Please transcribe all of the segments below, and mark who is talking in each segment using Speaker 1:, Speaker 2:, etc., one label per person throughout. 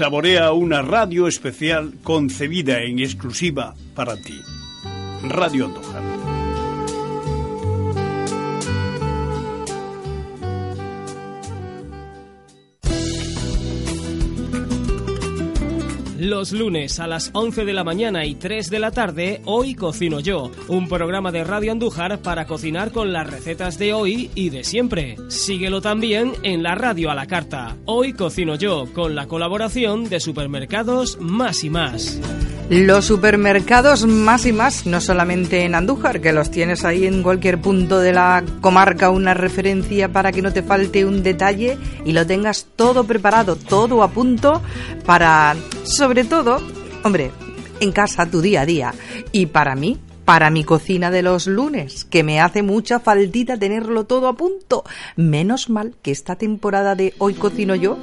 Speaker 1: Saborea una radio especial concebida en exclusiva para ti. Radio Andújar.
Speaker 2: Los lunes a las 11 de la mañana y 3 de la tarde, Hoy Cocino Yo, un programa de Radio Andújar para cocinar con las recetas de hoy y de siempre. Síguelo también en la radio a la carta. Hoy Cocino Yo, con la colaboración de supermercados Más y Más.
Speaker 3: Los supermercados más y más, no solamente en Andújar, que los tienes ahí en cualquier punto de la comarca, una referencia para que no te falte un detalle y lo tengas todo preparado, todo a punto para, sobre todo, hombre, en casa, tu día a día. Y para mí, para mi cocina de los lunes, que me hace mucha faltita tenerlo todo a punto. Menos mal que esta temporada de Hoy Cocino Yo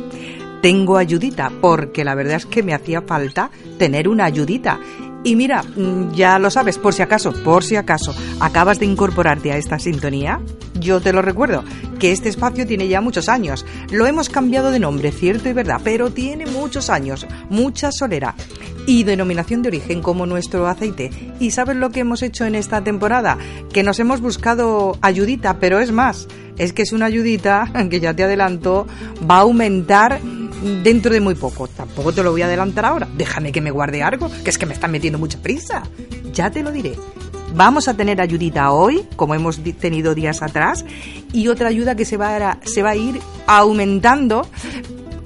Speaker 3: tengo ayudita, porque la verdad es que me hacía falta tener una ayudita. Y mira, mm, ya lo sabes, por si acaso, por si acaso, acabas de incorporarte a esta sintonía, yo te lo recuerdo, que este espacio tiene ya muchos años. Lo hemos cambiado de nombre, cierto y verdad, pero tiene muchos años, mucha solera y denominación de origen como nuestro aceite. ¿Y sabes lo que hemos hecho en esta temporada? Que nos hemos buscado ayudita, pero es más, es que es una ayudita que ya te adelanto, va a aumentar dentro de muy poco. Tampoco te lo voy a adelantar ahora. Déjame que me guarde algo, que es que me están metiendo mucha prisa. Ya te lo diré. Vamos a tener ayudita hoy, como hemos tenido días atrás, y otra ayuda que se va a, se va a ir aumentando.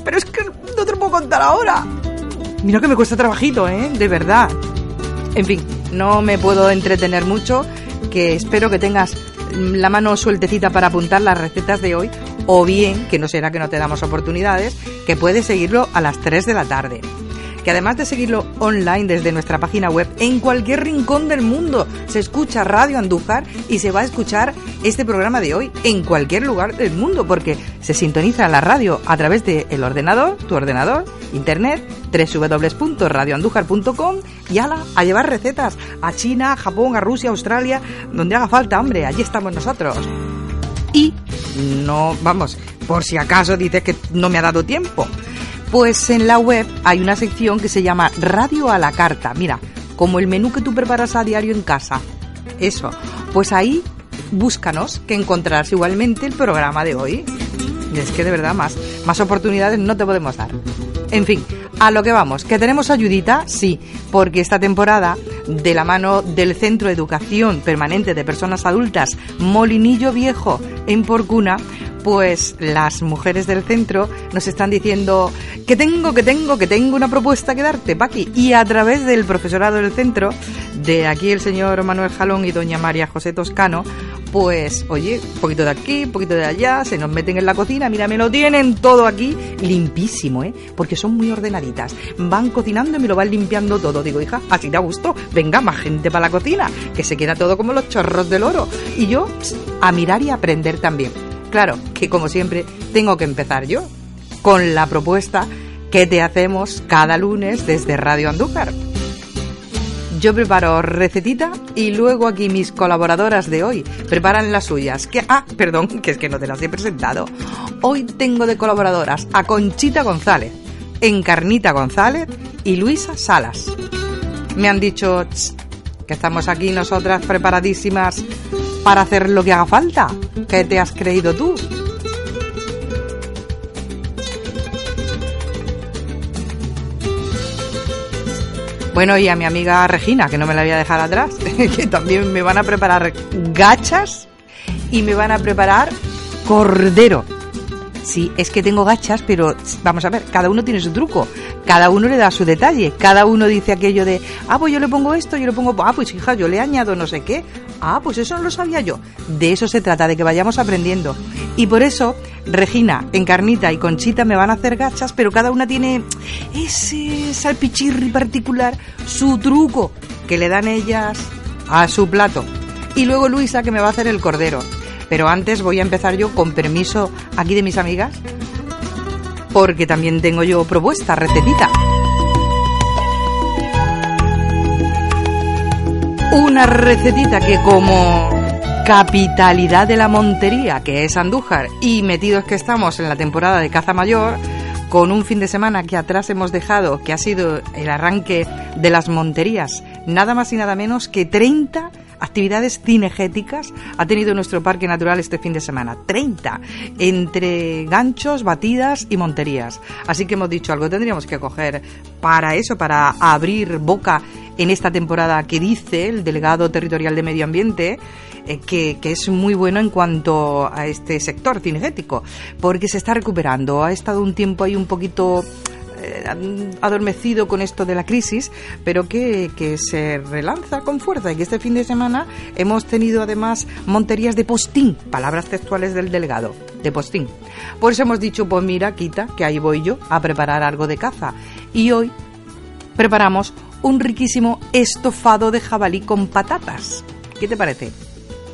Speaker 3: Pero es que no te lo puedo contar ahora. Mira que me cuesta trabajito, ¿eh? De verdad. En fin, no me puedo entretener mucho, que espero que tengas la mano sueltecita para apuntar las recetas de hoy, o bien, que no será que no te damos oportunidades, que puedes seguirlo a las 3 de la tarde que además de seguirlo online desde nuestra página web, en cualquier rincón del mundo se escucha Radio Andújar y se va a escuchar este programa de hoy en cualquier lugar del mundo, porque se sintoniza la radio a través del el ordenador, tu ordenador, internet, www.radioandújar.com y ala, a llevar recetas a China, Japón, a Rusia, a Australia, donde haga falta, hombre, allí estamos nosotros. Y no, vamos, por si acaso dices que no me ha dado tiempo. Pues en la web hay una sección que se llama Radio a la Carta. Mira, como el menú que tú preparas a diario en casa. Eso. Pues ahí búscanos, que encontrarás igualmente el programa de hoy. es que de verdad más, más oportunidades no te podemos dar. En fin, a lo que vamos, que tenemos ayudita, sí, porque esta temporada, de la mano del Centro de Educación Permanente de Personas Adultas Molinillo Viejo en Porcuna, pues las mujeres del centro nos están diciendo que tengo, que tengo, que tengo una propuesta que darte, Paqui. Y a través del profesorado del centro, de aquí el señor Manuel Jalón y doña María José Toscano, pues, oye, un poquito de aquí, un poquito de allá, se nos meten en la cocina, mira, me lo tienen todo aquí limpísimo, ¿eh? Porque son muy ordenaditas. Van cocinando y me lo van limpiando todo. Digo, hija, así te gusto, venga, más gente para la cocina, que se queda todo como los chorros del oro. Y yo, a mirar y aprender también. Claro, que como siempre, tengo que empezar yo con la propuesta que te hacemos cada lunes desde Radio Andújar. Yo preparo recetita y luego aquí mis colaboradoras de hoy preparan las suyas. Que, ah, perdón, que es que no te las he presentado. Hoy tengo de colaboradoras a Conchita González, Encarnita González y Luisa Salas. Me han dicho que estamos aquí nosotras preparadísimas para hacer lo que haga falta. ¿Qué te has creído tú? Bueno, y a mi amiga Regina, que no me la voy a dejar atrás, que también me van a preparar gachas y me van a preparar cordero. Sí, es que tengo gachas, pero vamos a ver, cada uno tiene su truco, cada uno le da su detalle, cada uno dice aquello de, ah, pues yo le pongo esto, yo le pongo, ah, pues hija, yo le añado no sé qué. Ah, pues eso no lo sabía yo. De eso se trata, de que vayamos aprendiendo. Y por eso, Regina, Encarnita y Conchita me van a hacer gachas, pero cada una tiene ese salpichirri particular, su truco, que le dan ellas a su plato. Y luego Luisa, que me va a hacer el cordero. Pero antes voy a empezar yo, con permiso aquí de mis amigas, porque también tengo yo propuesta, recetita. Una recetita que como capitalidad de la montería, que es Andújar, y metidos que estamos en la temporada de caza mayor, con un fin de semana que atrás hemos dejado, que ha sido el arranque de las monterías, nada más y nada menos que 30 actividades cinegéticas ha tenido nuestro parque natural este fin de semana. 30 entre ganchos, batidas y monterías. Así que hemos dicho algo tendríamos que coger para eso, para abrir boca en esta temporada que dice el delegado territorial de Medio Ambiente. Eh, que, que, es muy bueno en cuanto a este sector cinegético, porque se está recuperando. Ha estado un tiempo ahí un poquito eh, adormecido con esto de la crisis, pero que, que, se relanza con fuerza y este fin de semana hemos tenido además monterías de postín, palabras textuales del delegado, de postín. Por eso hemos dicho, pues mira, quita, que ahí voy yo a preparar algo de caza. Y hoy preparamos un riquísimo estofado de jabalí con patatas. ¿Qué te parece?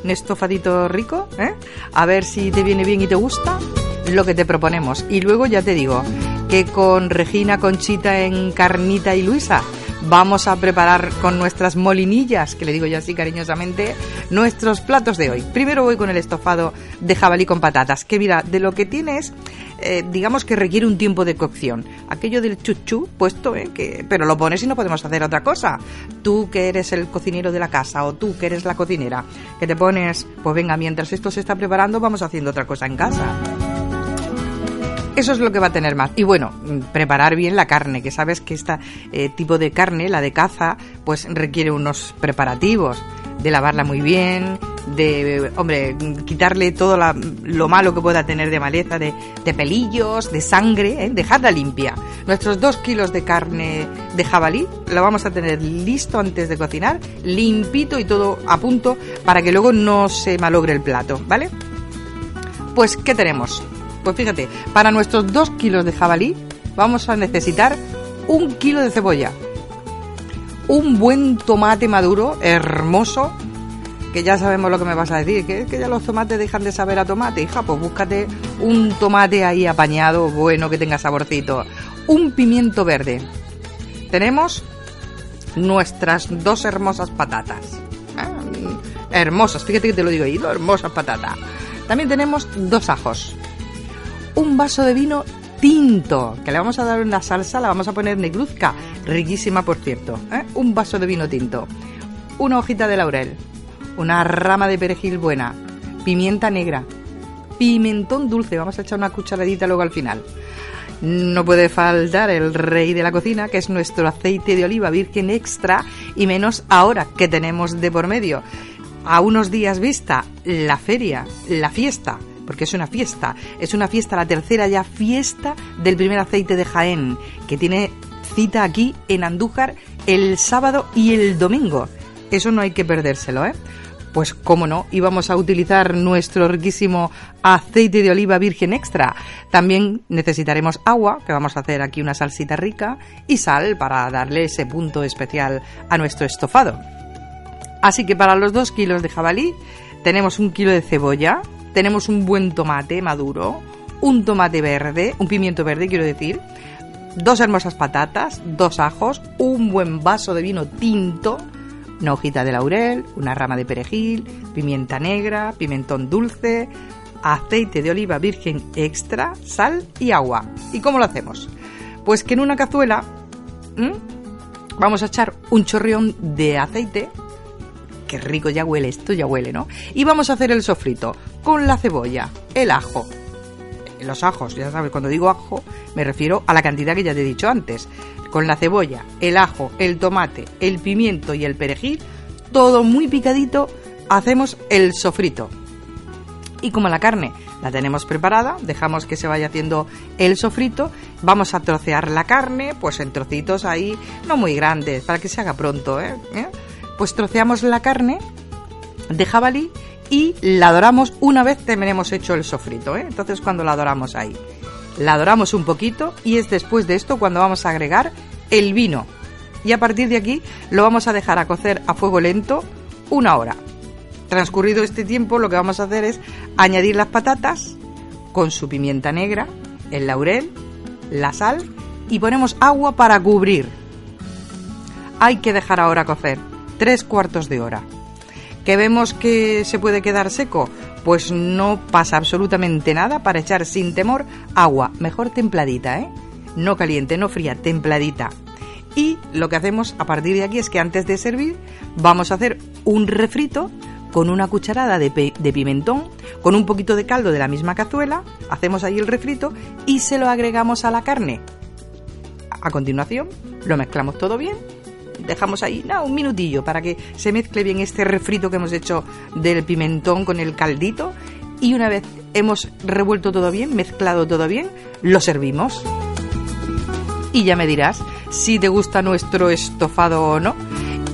Speaker 3: Un estofadito rico, ¿eh? A ver si te viene bien y te gusta lo que te proponemos. Y luego ya te digo que con Regina, Conchita, Encarnita y Luisa vamos a preparar con nuestras molinillas, que le digo yo así cariñosamente, nuestros platos de hoy. Primero voy con el estofado de jabalí con patatas, que mira, de lo que tienes, eh, digamos que requiere un tiempo de cocción. Aquello del chuchu puesto, eh, que, pero lo pones y no podemos hacer otra cosa. Tú que eres el cocinero de la casa o tú que eres la cocinera, que te pones, pues venga, mientras esto se está preparando, vamos haciendo otra cosa en casa. Eso es lo que va a tener más. Y bueno, mm, preparar bien la carne, que sabes que este tipo de carne, la de caza, pues requiere unos preparativos de lavarla muy bien, de, hombre, quitarle todo lo malo que pueda tener de maleza, de, pelillos, de sangre, ¿eh? dejarla limpia. Nuestros dos kilos de carne de jabalí lo vamos a tener listo antes de cocinar, limpito y todo a punto para que luego no se malogre el plato, ¿vale? Pues, ¿qué tenemos? Pues fíjate, para nuestros dos kilos de jabalí vamos a necesitar un kilo de cebolla, un buen tomate maduro, hermoso, que ya sabemos lo que me vas a decir, que que ya los tomates dejan de saber a tomate, hija, pues búscate un tomate ahí apañado, bueno, que tenga saborcito, un pimiento verde. Tenemos nuestras dos hermosas patatas. Hermosas, fíjate que te lo digo ahí, dos hermosas patatas. También tenemos dos ajos, un vaso de vino tinto, que le vamos a dar una salsa, la vamos a poner negruzca, riquísima por cierto. ¿eh? Un vaso de vino tinto, una hojita de laurel, una rama de perejil buena, pimienta negra, pimentón dulce, vamos a echar una cucharadita luego al final. No puede faltar el rey de la cocina, que es nuestro aceite de oliva virgen extra, y menos ahora que tenemos de por medio, a unos días vista, la feria, la fiesta porque es una fiesta. Es una fiesta, la tercera ya fiesta del primer aceite de Jaén, que tiene cita aquí en Andújar el sábado y el domingo. Eso no hay que perdérselo, ¿eh? Pues cómo no, íbamos a utilizar nuestro riquísimo aceite de oliva virgen extra. También necesitaremos agua, que vamos a hacer aquí una salsita rica, y sal para darle ese punto especial a nuestro estofado. Así que para los dos kilos de jabalí tenemos un kilo de cebolla, tenemos un buen tomate maduro, un tomate verde, un pimiento verde quiero decir, dos hermosas patatas, dos ajos, un buen vaso de vino tinto, una hojita de laurel, una rama de perejil, pimienta negra, pimentón dulce, aceite de oliva virgen extra, sal y agua. ¿Y cómo lo hacemos? Pues que en una cazuela vamos a echar un chorreón de aceite qué rico ya huele, esto ya huele, ¿no? Y vamos a hacer el sofrito con la cebolla, el ajo, los ajos, ya sabes, cuando digo ajo me refiero a la cantidad que ya te he dicho antes. Con la cebolla, el ajo, el tomate, el pimiento y el perejil, todo muy picadito, hacemos el sofrito. Y como la carne la tenemos preparada, dejamos que se vaya haciendo el sofrito, vamos a trocear la carne, pues en trocitos ahí, no muy grandes, para que se haga pronto, ¿eh? ¿Eh? Pues troceamos la carne de jabalí y la doramos una vez tenemos hecho el sofrito. ¿eh? Entonces cuando la doramos ahí, la doramos un poquito y es después de esto cuando vamos a agregar el vino. Y a partir de aquí lo vamos a dejar a cocer a fuego lento una hora. Transcurrido este tiempo lo que vamos a hacer es añadir las patatas con su pimienta negra, el laurel, la sal y ponemos agua para cubrir. Hay que dejar ahora cocer tres cuartos de hora. ¿Que vemos que se puede quedar seco? Pues no pasa absolutamente nada para echar sin temor agua, mejor templadita, ¿eh? No caliente, no fría, templadita. Y lo que hacemos a partir de aquí es que antes de servir vamos a hacer un refrito con una cucharada de, pimentón, con un poquito de caldo de la misma cazuela, hacemos ahí el refrito y se lo agregamos a la carne. A continuación, lo mezclamos todo bien, dejamos ahí un minutillo para que se mezcle bien este refrito que hemos hecho del pimentón con el caldito y una vez hemos revuelto todo bien, mezclado todo bien, lo servimos. Y ya me dirás si te gusta nuestro estofado o no.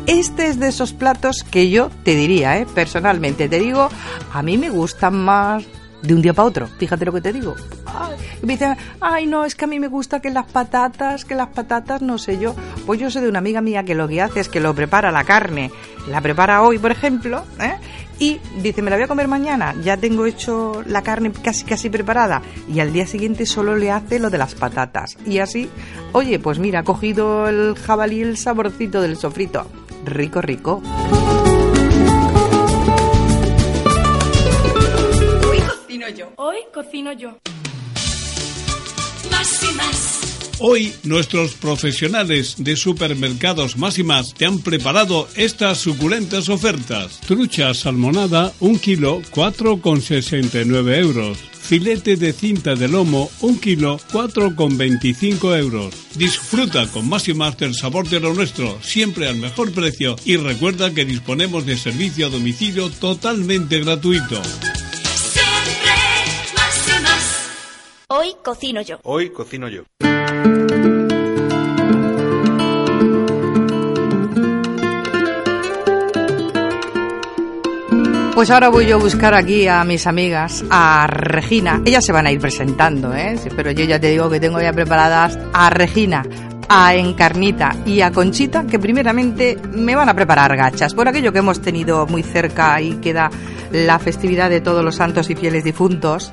Speaker 3: Este es de esos platos que yo te diría, ¿eh? personalmente, te digo, a mí me gustan más de un día para otro. Fíjate lo que te digo. Ay, me dicen, ay, no, es que a mí me gusta que las patatas, que las patatas, no sé yo. Pues yo sé de una amiga mía que lo que hace es que lo prepara la carne, la prepara hoy, por ejemplo, ¿eh? y dice, me la voy a comer mañana, ya tengo hecho la carne casi casi preparada, y al día siguiente solo le hace lo de las patatas. Y así, oye, pues mira, ha cogido el jabalí el saborcito del sofrito rico, rico.
Speaker 4: Cocino yo. Hoy cocino yo.
Speaker 1: Más y más. Hoy nuestros profesionales de supermercados más y más te han preparado estas suculentas ofertas. Trucha salmonada, un kilo, 4,69 euros filete de cinta de lomo, un kilo, 4,25 euros. Disfruta con más y más del sabor de lo nuestro, siempre al mejor precio y recuerda que disponemos de servicio a domicilio totalmente gratuito.
Speaker 4: Hoy cocino yo.
Speaker 5: Hoy cocino yo.
Speaker 3: Pues ahora voy yo a buscar aquí a mis amigas, a Regina. Ellas se van a ir presentando, ¿eh? Pero yo ya te digo que tengo ya preparadas a Regina, a Encarnita y a Conchita, que primeramente me van a preparar gachas. Por aquello que hemos tenido muy cerca y queda la festividad de todos los santos y fieles difuntos,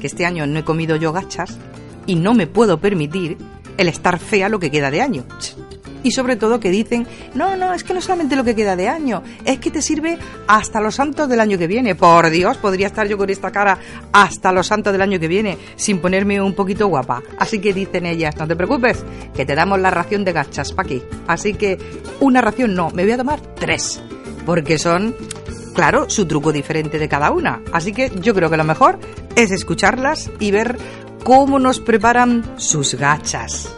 Speaker 3: que este año no he comido yo gachas y no me puedo permitir el estar fea lo que queda de año y sobre todo que dicen, no, no, es que no solamente lo que queda de año, es que te sirve hasta los santos del año que viene. Por Dios, podría estar yo con esta cara hasta los santos del año que viene sin ponerme un poquito guapa. Así que dicen ellas, no te preocupes, que te damos la ración de gachas para aquí. Así que una ración no, me voy a tomar tres, porque son claro, su truco diferente de cada una. Así que yo creo que lo mejor es escucharlas y ver cómo nos preparan sus gachas.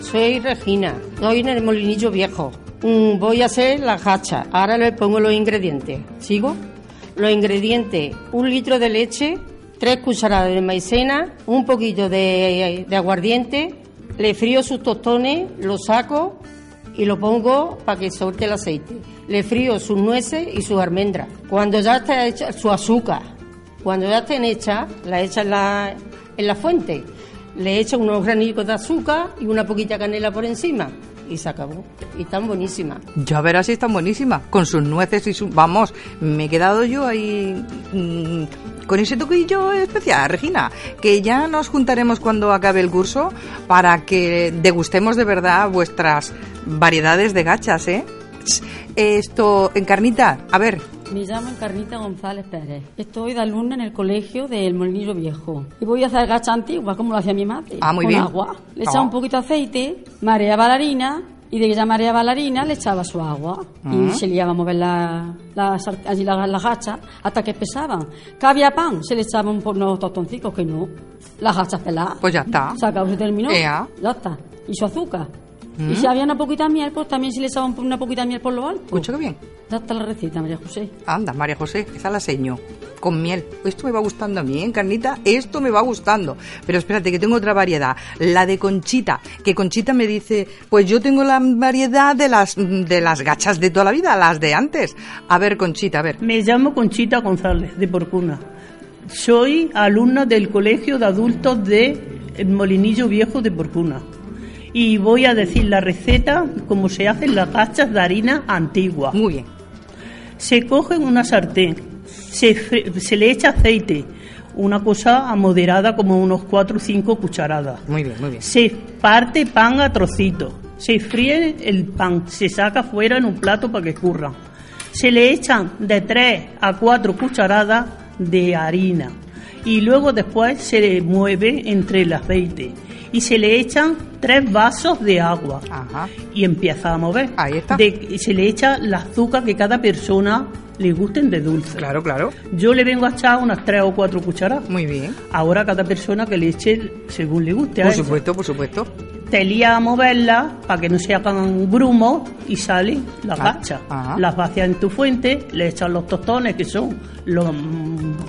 Speaker 6: Soy Regina, estoy en el molinillo viejo. Mm, voy a hacer la hacha. Ahora le pongo los ingredientes. ¿Sigo? Los ingredientes, un litro de leche, tres cucharadas de maicena, un poquito de, aguardiente, le frío sus tostones, los saco y lo pongo para que suelte el aceite. Le frío sus nueces y sus almendras. Cuando ya está hecha su azúcar, cuando ya estén hechas, la echa en la, en la fuente le echo unos granitos de azúcar y una poquita canela por encima y se acabó. Y están buenísimas.
Speaker 3: Ya verás si están buenísimas. Con sus nueces y su... Vamos, me he quedado yo ahí mm, con ese toquillo especial, Regina. Que ya nos juntaremos cuando acabe el curso para que degustemos de verdad vuestras variedades de gachas, ¿eh? Esto, Encarnita, a ver,
Speaker 7: me llamo Encarnita González Pérez. Estoy de alumna en el colegio del Molinillo Viejo. Y voy a hacer gacha antigua, como lo hacía mi madre.
Speaker 3: Ah, muy
Speaker 7: con
Speaker 3: bien.
Speaker 7: agua. Le echaba un poquito de aceite, marea bailarina, y de ella marea bailarina le echaba su agua. Y se liaba a mover la, la, allí las la gachas hasta que pesaban. Que había pan, se le echaban unos tostoncitos, que no. Las gachas peladas.
Speaker 3: Pues ya está.
Speaker 7: Se acabó, se terminó.
Speaker 3: Ea.
Speaker 7: Ya está. Y su azúcar. Y si había una poquita de miel, pues también se le echaba un- una poquita de miel por lo alto.
Speaker 3: Escucha que bien.
Speaker 7: Está la receta, María José.
Speaker 3: Anda, María José, esa la seño. Con miel. Esto me va gustando a mí, ¿eh, Carnita? Esto me va gustando. Pero espérate, que tengo otra variedad. La de Conchita. Que Conchita me dice, pues yo tengo la variedad de las, de las gachas de toda la vida, las de antes. A ver, Conchita, a ver.
Speaker 5: Me llamo Conchita González, de Porcuna. Soy alumna del Colegio de Adultos de Molinillo Viejo de Porcuna. Y voy a decir la receta como se hacen las gachas de harina antigua.
Speaker 3: Muy bien.
Speaker 5: Se coge una sartén, se, le echa aceite, una cosa a moderada como unos 4 o 5 cucharadas.
Speaker 3: Muy bien, muy bien.
Speaker 5: Se parte pan a trocitos, se fríe el pan, se saca fuera en un plato para que escurra. Se le echan de 3 a 4 cucharadas de harina y luego después se le mueve entre el aceite y se le echan 3 vasos de agua
Speaker 3: Ajá.
Speaker 5: y empieza a mover.
Speaker 3: Ahí está.
Speaker 5: De- y se le echa el azúcar que cada persona le gusten de dulce.
Speaker 3: Claro, claro.
Speaker 5: Yo le vengo a echar unas 3 o 4 cucharadas.
Speaker 3: Muy bien.
Speaker 5: Ahora cada persona que le eche según le guste. a
Speaker 3: Por
Speaker 5: ella.
Speaker 3: supuesto, por supuesto.
Speaker 5: Te lía a moverla para que no se hagan grumos y sale la
Speaker 3: Ah,
Speaker 5: gacha.
Speaker 3: ah.
Speaker 5: Las vacías en tu fuente, le echas los tostones que son los,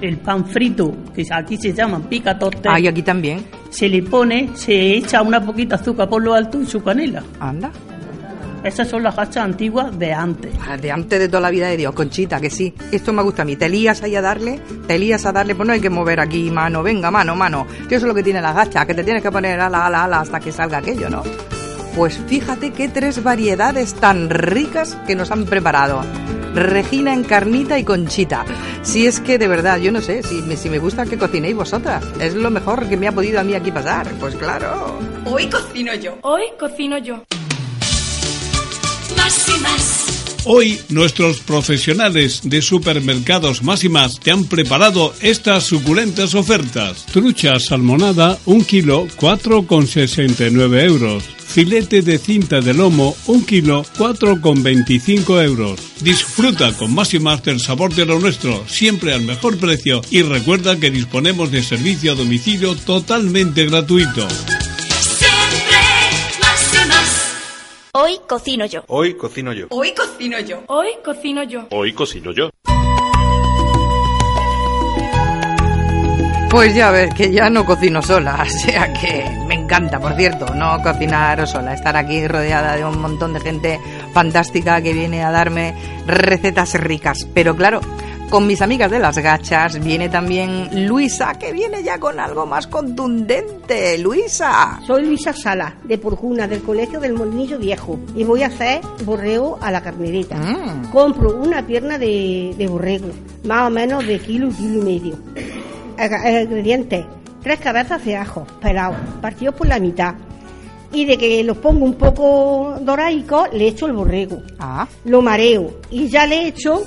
Speaker 5: el pan frito, que aquí se llaman picatotes.
Speaker 3: Ah, y aquí también.
Speaker 5: Se le pone, se echa una poquita azúcar por lo alto y su canela.
Speaker 3: Anda.
Speaker 5: Esas son las gachas antiguas de antes.
Speaker 3: Ah, De antes de toda la vida de Dios, Conchita, que sí. Esto me gusta a mí. Te lías ahí a darle, te lías a darle, pues no hay que mover aquí mano, venga, mano, mano. Que eso es lo que tiene la gacha, que te tienes que poner ala, ala, ala hasta que salga aquello, ¿no? Pues fíjate qué tres variedades tan ricas que nos han preparado. Regina en carnita y conchita. Si es que de verdad, yo no sé, si me, si me gusta que cocinéis vosotras. Es lo mejor que me ha podido a mí aquí pasar. Pues claro.
Speaker 4: Hoy cocino yo.
Speaker 8: Hoy cocino yo.
Speaker 4: Más y más.
Speaker 1: Hoy nuestros profesionales de supermercados más y más te han preparado estas suculentas ofertas. Trucha salmonada, un kilo, 4,69 euros. Filete de cinta de lomo, un kilo, 4,25 euros. Disfruta con más y más del sabor de lo nuestro, siempre al mejor precio. Y recuerda que disponemos de servicio a domicilio totalmente gratuito.
Speaker 8: Hoy cocino yo.
Speaker 9: Hoy cocino yo.
Speaker 4: Hoy cocino yo.
Speaker 8: Hoy cocino yo.
Speaker 9: Hoy cocino yo.
Speaker 3: Pues ya ves que ya no cocino sola, o sea que me encanta, por cierto, no cocinar sola, estar aquí rodeada de un montón de gente fantástica que viene a darme recetas ricas. Pero claro, con mis amigas de las gachas viene también Luisa, que viene ya con algo más contundente. Luisa.
Speaker 6: Soy Luisa Sala, de Porjuna, del Colegio del Molinillo Viejo, y voy a hacer borrego a la carnerita.
Speaker 3: Mm.
Speaker 6: Compro una pierna de, de borrego, más o menos de kilo y kilo y medio. Ag- Ingredientes, tres cabezas de ajo pelados, partidos por la mitad. Y de que los pongo un poco doraicos, le echo el borrego.
Speaker 3: Ah,
Speaker 6: Lo mareo y ya le echo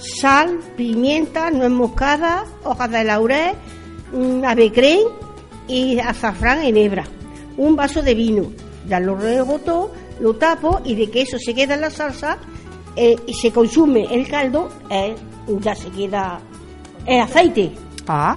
Speaker 6: sal, pimienta, nuez moscada, hojas de laurel, avecrén y azafrán en hebra. Un vaso de vino. Ya lo rego todo, lo tapo y de que eso se queda en la salsa eh, y se consume el caldo, eh, ya se queda el aceite.
Speaker 3: ah,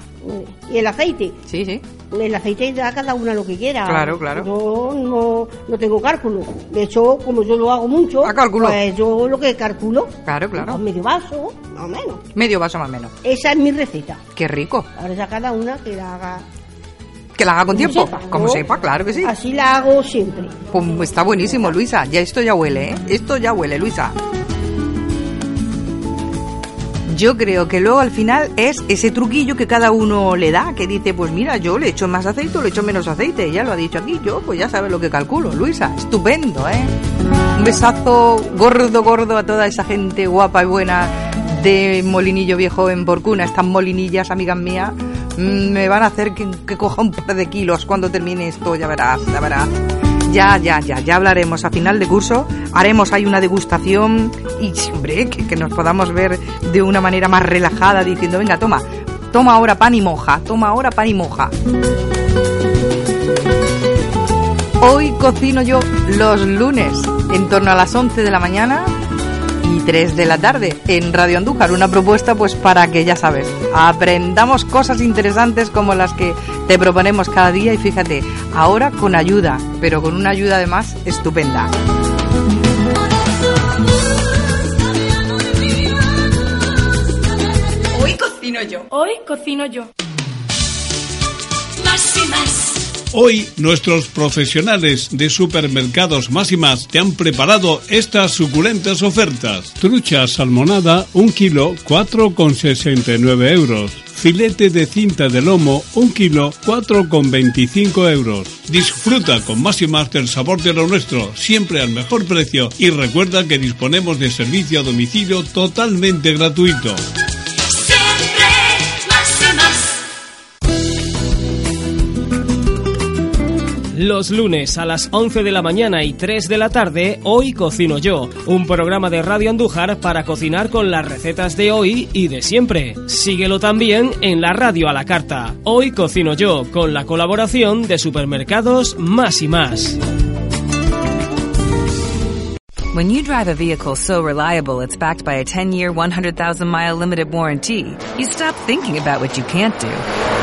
Speaker 6: Y el aceite,
Speaker 3: sí, sí.
Speaker 6: El aceite da cada una lo que quiera.
Speaker 3: Claro, claro.
Speaker 6: Yo no, no tengo cálculo. De hecho, como yo lo hago mucho,
Speaker 3: Ah, cálculo.
Speaker 6: pues yo lo que calculo,
Speaker 3: Claro, claro.
Speaker 6: pues medio vaso, más o menos.
Speaker 3: Medio vaso más o menos.
Speaker 6: Esa es mi receta.
Speaker 3: Qué rico.
Speaker 6: Ahora ya cada una que la haga
Speaker 3: Que la haga con
Speaker 6: como
Speaker 3: tiempo.
Speaker 6: sepa,
Speaker 3: Como
Speaker 6: ¿no?
Speaker 3: sepa, claro que sí.
Speaker 6: Así la hago siempre.
Speaker 3: Pues está buenísimo, Luisa. Ya esto ya huele, ¿eh? Esto ya huele, Luisa. Yo creo que luego al final es ese truquillo que cada uno le da, que dice, pues mira, yo le echo más aceite o le echo menos aceite. Ya lo ha dicho aquí, yo pues ya sabes lo que calculo, Luisa. Estupendo, ¿eh? Un besazo gordo, gordo a toda esa gente guapa y buena de Molinillo Viejo en Porcuna. Estas molinillas, amigas mías, mm, me van a hacer que, que coja un par de kilos cuando termine esto, ya verás, ya verás. Ya, ya, ya, ya hablaremos a final de curso, haremos ahí una degustación y, hombre, que, que nos podamos ver de una manera más relajada diciendo, venga, toma, toma ahora pan y moja, toma ahora pan y moja. Hoy cocino yo los lunes en torno a las 11 de la mañana y 3 de la tarde en Radio Andújar. Una propuesta pues para que ya sabes, aprendamos cosas interesantes como las que te proponemos cada día y fíjate, ahora con ayuda, pero con una ayuda además estupenda.
Speaker 8: Hoy cocino yo. Hoy cocino yo.
Speaker 4: Más y más.
Speaker 1: Hoy nuestros profesionales de supermercados más y más te han preparado estas suculentas ofertas. Trucha salmonada, un kilo, 4,69 euros. Filete de cinta de lomo, un kilo, 4,25 euros. Disfruta con más y más del sabor de lo nuestro, siempre al mejor precio. Y recuerda que disponemos de servicio a domicilio totalmente gratuito.
Speaker 2: Los lunes a las 11 de la mañana y 3 de la tarde, Hoy Cocino Yo, un programa de Radio Andújar para cocinar con las recetas de hoy y de siempre. Síguelo también en la radio a la carta. Hoy Cocino Yo, con la colaboración de supermercados Más y Más.
Speaker 9: When you drive a vehicle so reliable it's backed by a 10-year, 100,000-mile limited warranty, you stop thinking about what you can't do